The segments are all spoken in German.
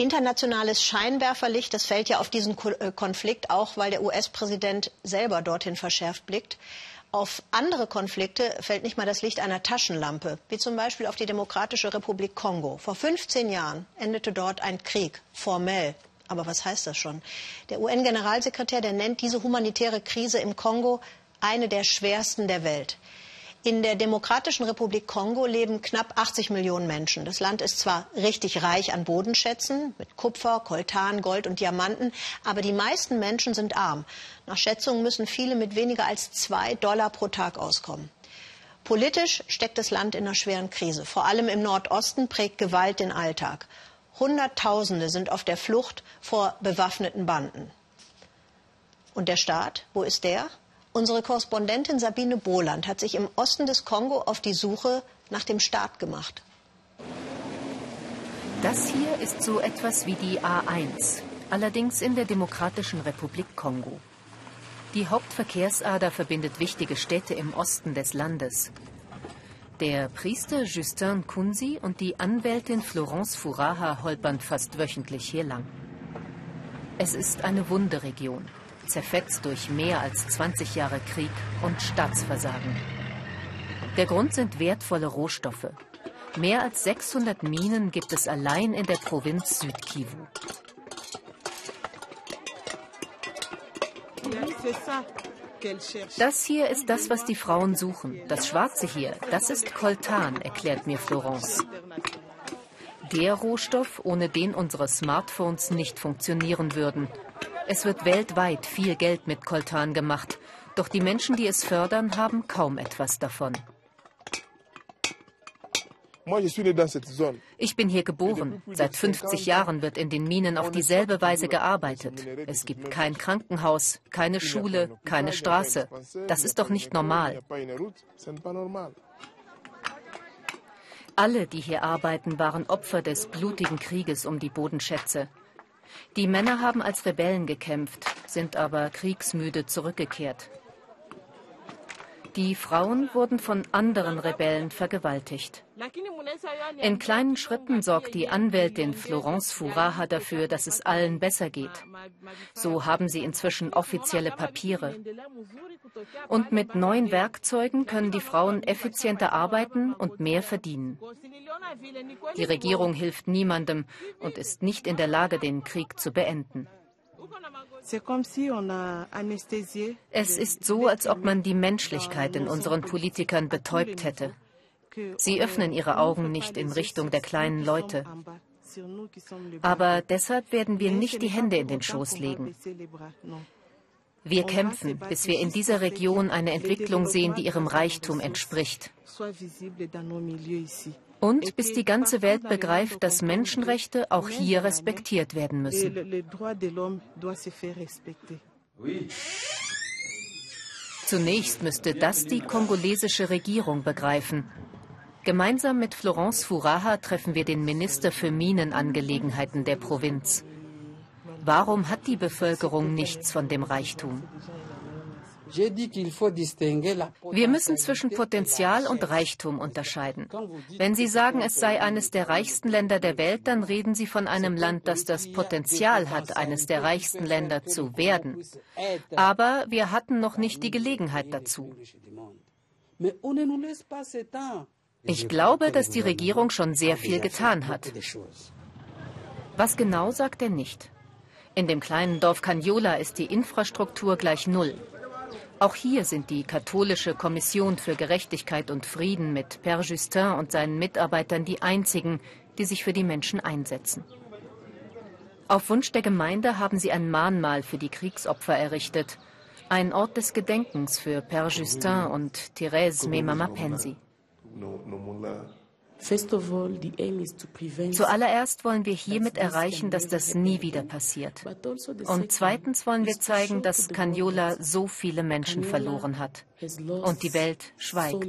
internationales Scheinwerferlicht, das fällt ja auf diesen äh, Konflikt auch, weil der US-Präsident selber dorthin verschärft blickt. Auf andere Konflikte fällt nicht mal das Licht einer Taschenlampe, wie zum Beispiel auf die Demokratische Republik Kongo. Vor 15 Jahren endete dort ein Krieg, formell. Aber was heißt das schon? Der UN-Generalsekretär, der nennt diese humanitäre Krise im Kongo eine der schwersten der Welt. In der Demokratischen Republik Kongo leben knapp 80 Millionen Menschen. Das Land ist zwar richtig reich an Bodenschätzen mit Kupfer, Koltan, Gold und Diamanten, aber die meisten Menschen sind arm. Nach Schätzungen müssen viele mit weniger als zwei Dollar pro Tag auskommen. Politisch steckt das Land in einer schweren Krise. Vor allem im Nordosten prägt Gewalt den Alltag. Hunderttausende sind auf der Flucht vor bewaffneten Banden. Und der Staat, wo ist der? Unsere Korrespondentin Sabine Boland hat sich im Osten des Kongo auf die Suche nach dem Staat gemacht. Das hier ist so etwas wie die A1, allerdings in der Demokratischen Republik Kongo. Die Hauptverkehrsader verbindet wichtige Städte im Osten des Landes. Der Priester Justin Kunzi und die Anwältin Florence Furaha holpern fast wöchentlich hier lang. Es ist eine Wunderregion zerfetzt durch mehr als 20 Jahre Krieg und Staatsversagen. Der Grund sind wertvolle Rohstoffe. Mehr als 600 Minen gibt es allein in der Provinz Südkivu. Das hier ist das, was die Frauen suchen. Das Schwarze hier, das ist Coltan, erklärt mir Florence. Der Rohstoff, ohne den unsere Smartphones nicht funktionieren würden es wird weltweit viel Geld mit Koltan gemacht, doch die Menschen, die es fördern, haben kaum etwas davon. Ich bin hier geboren. Seit 50 Jahren wird in den Minen auf dieselbe Weise gearbeitet. Es gibt kein Krankenhaus, keine Schule, keine Straße. Das ist doch nicht normal. Alle, die hier arbeiten, waren Opfer des blutigen Krieges um die Bodenschätze. Die Männer haben als Rebellen gekämpft, sind aber kriegsmüde zurückgekehrt. Die Frauen wurden von anderen Rebellen vergewaltigt. In kleinen Schritten sorgt die Anwältin Florence Furaha dafür, dass es allen besser geht. So haben sie inzwischen offizielle Papiere. Und mit neuen Werkzeugen können die Frauen effizienter arbeiten und mehr verdienen. Die Regierung hilft niemandem und ist nicht in der Lage, den Krieg zu beenden. Es ist so, als ob man die Menschlichkeit in unseren Politikern betäubt hätte. Sie öffnen ihre Augen nicht in Richtung der kleinen Leute. Aber deshalb werden wir nicht die Hände in den Schoß legen. Wir kämpfen, bis wir in dieser Region eine Entwicklung sehen, die ihrem Reichtum entspricht. Und bis die ganze Welt begreift, dass Menschenrechte auch hier respektiert werden müssen. Zunächst müsste das die kongolesische Regierung begreifen. Gemeinsam mit Florence Furaha treffen wir den Minister für Minenangelegenheiten der Provinz. Warum hat die Bevölkerung nichts von dem Reichtum? Wir müssen zwischen Potenzial und Reichtum unterscheiden. Wenn Sie sagen, es sei eines der reichsten Länder der Welt, dann reden Sie von einem Land, das das Potenzial hat, eines der reichsten Länder zu werden. Aber wir hatten noch nicht die Gelegenheit dazu. Ich glaube, dass die Regierung schon sehr viel getan hat. Was genau sagt er nicht? In dem kleinen Dorf Canyola ist die Infrastruktur gleich null. Auch hier sind die katholische Kommission für Gerechtigkeit und Frieden mit Père Justin und seinen Mitarbeitern die einzigen, die sich für die Menschen einsetzen. Auf Wunsch der Gemeinde haben sie ein Mahnmal für die Kriegsopfer errichtet, ein Ort des Gedenkens für Père Justin und Thérèse Memama Pensi. Zuallererst wollen wir hiermit erreichen, dass das nie wieder passiert. Also Und zweitens wollen wir zeigen, dass Canyola so viele Menschen verloren hat. Und die Welt schweigt.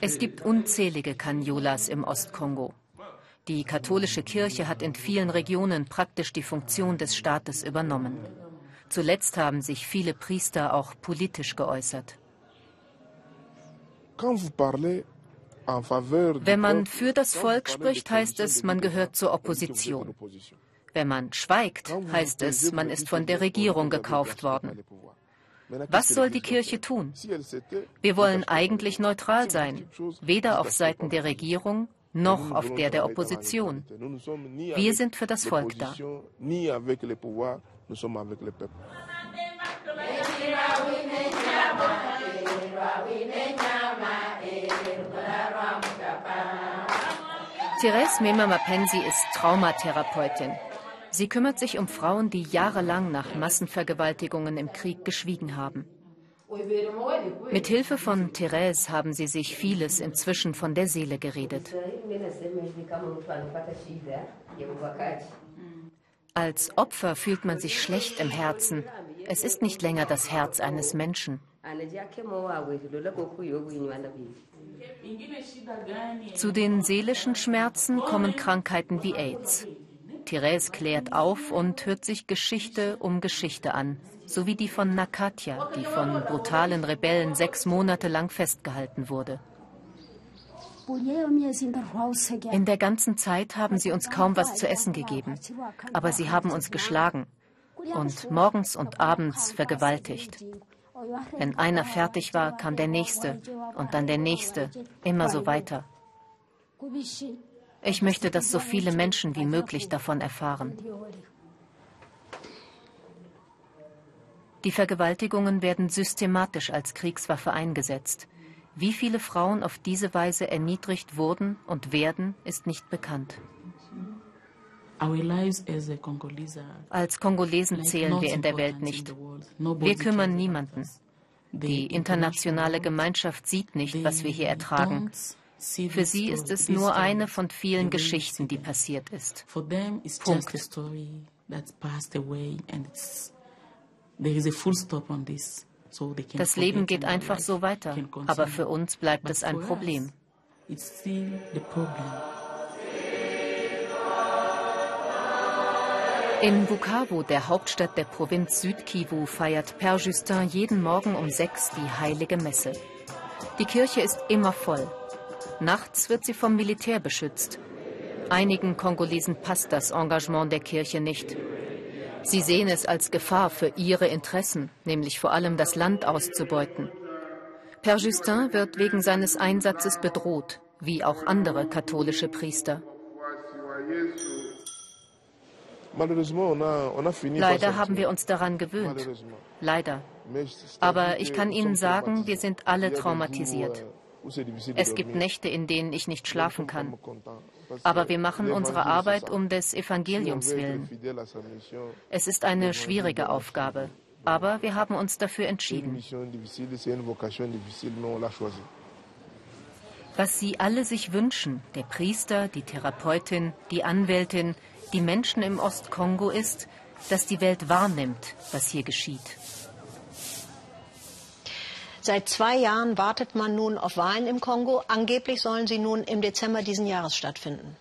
Es gibt unzählige Canyolas im Ostkongo. Die katholische Kirche hat in vielen Regionen praktisch die Funktion des Staates übernommen. Zuletzt haben sich viele Priester auch politisch geäußert. Wenn man für das Volk spricht, heißt es, man gehört zur Opposition. Wenn man schweigt, heißt es, man ist von der Regierung gekauft worden. Was soll die Kirche tun? Wir wollen eigentlich neutral sein, weder auf Seiten der Regierung noch auf der der Opposition. Wir sind für das Volk da. Therese Mema Mapensi ist Traumatherapeutin. Sie kümmert sich um Frauen, die jahrelang nach Massenvergewaltigungen im Krieg geschwiegen haben. Mit Hilfe von Therese haben sie sich vieles inzwischen von der Seele geredet. Als Opfer fühlt man sich schlecht im Herzen. Es ist nicht länger das Herz eines Menschen. Zu den seelischen Schmerzen kommen Krankheiten wie AIDS. Therese klärt auf und hört sich Geschichte um Geschichte an, so wie die von Nakatja, die von brutalen Rebellen sechs Monate lang festgehalten wurde. In der ganzen Zeit haben sie uns kaum was zu essen gegeben, aber sie haben uns geschlagen und morgens und abends vergewaltigt. Wenn einer fertig war, kam der nächste und dann der nächste, immer so weiter. Ich möchte, dass so viele Menschen wie möglich davon erfahren. Die Vergewaltigungen werden systematisch als Kriegswaffe eingesetzt. Wie viele Frauen auf diese Weise erniedrigt wurden und werden, ist nicht bekannt. Als Kongolesen zählen wir in der Welt nicht. Wir kümmern niemanden. Die internationale Gemeinschaft sieht nicht, was wir hier ertragen. Für sie ist es nur eine von vielen Geschichten, die passiert ist. Punkt. Das Leben geht einfach so weiter, aber für uns bleibt es ein Problem. In Bukavu, der Hauptstadt der Provinz Südkivu, feiert Père Justin jeden Morgen um sechs die heilige Messe. Die Kirche ist immer voll. Nachts wird sie vom Militär beschützt. Einigen Kongolesen passt das Engagement der Kirche nicht. Sie sehen es als Gefahr für ihre Interessen, nämlich vor allem das Land auszubeuten. Père Justin wird wegen seines Einsatzes bedroht, wie auch andere katholische Priester. Leider haben wir uns daran gewöhnt. Leider. Aber ich kann Ihnen sagen, wir sind alle traumatisiert. Es gibt Nächte, in denen ich nicht schlafen kann. Aber wir machen unsere Arbeit um des Evangeliums willen. Es ist eine schwierige Aufgabe, aber wir haben uns dafür entschieden. Was Sie alle sich wünschen, der Priester, die Therapeutin, die Anwältin, die Menschen im Ostkongo ist, dass die Welt wahrnimmt, was hier geschieht. Seit zwei Jahren wartet man nun auf Wahlen im Kongo. Angeblich sollen sie nun im Dezember diesen Jahres stattfinden.